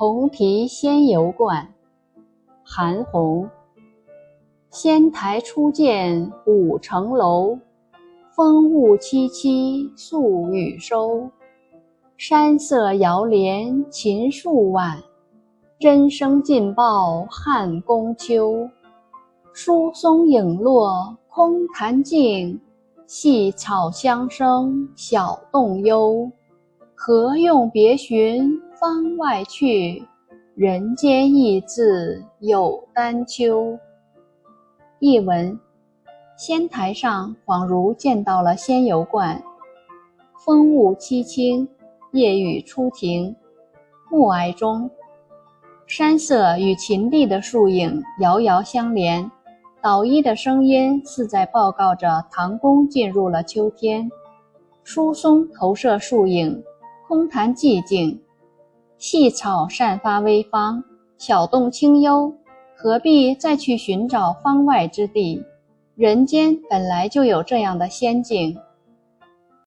红题仙游观，韩翃。仙台初见五层楼，风雾凄凄宿雨收。山色遥怜秦树晚，真声尽报汉宫秋。疏松影落空潭静，细草香生小洞幽。何用别寻方外去？人间意自有丹丘。译文：仙台上恍如见到了仙游观，风雾凄清，夜雨初停，暮霭中，山色与秦地的树影遥遥相连。捣衣的声音似在报告着唐宫进入了秋天。疏松投射树影。空谈寂静，细草散发微芳，小洞清幽，何必再去寻找方外之地？人间本来就有这样的仙境。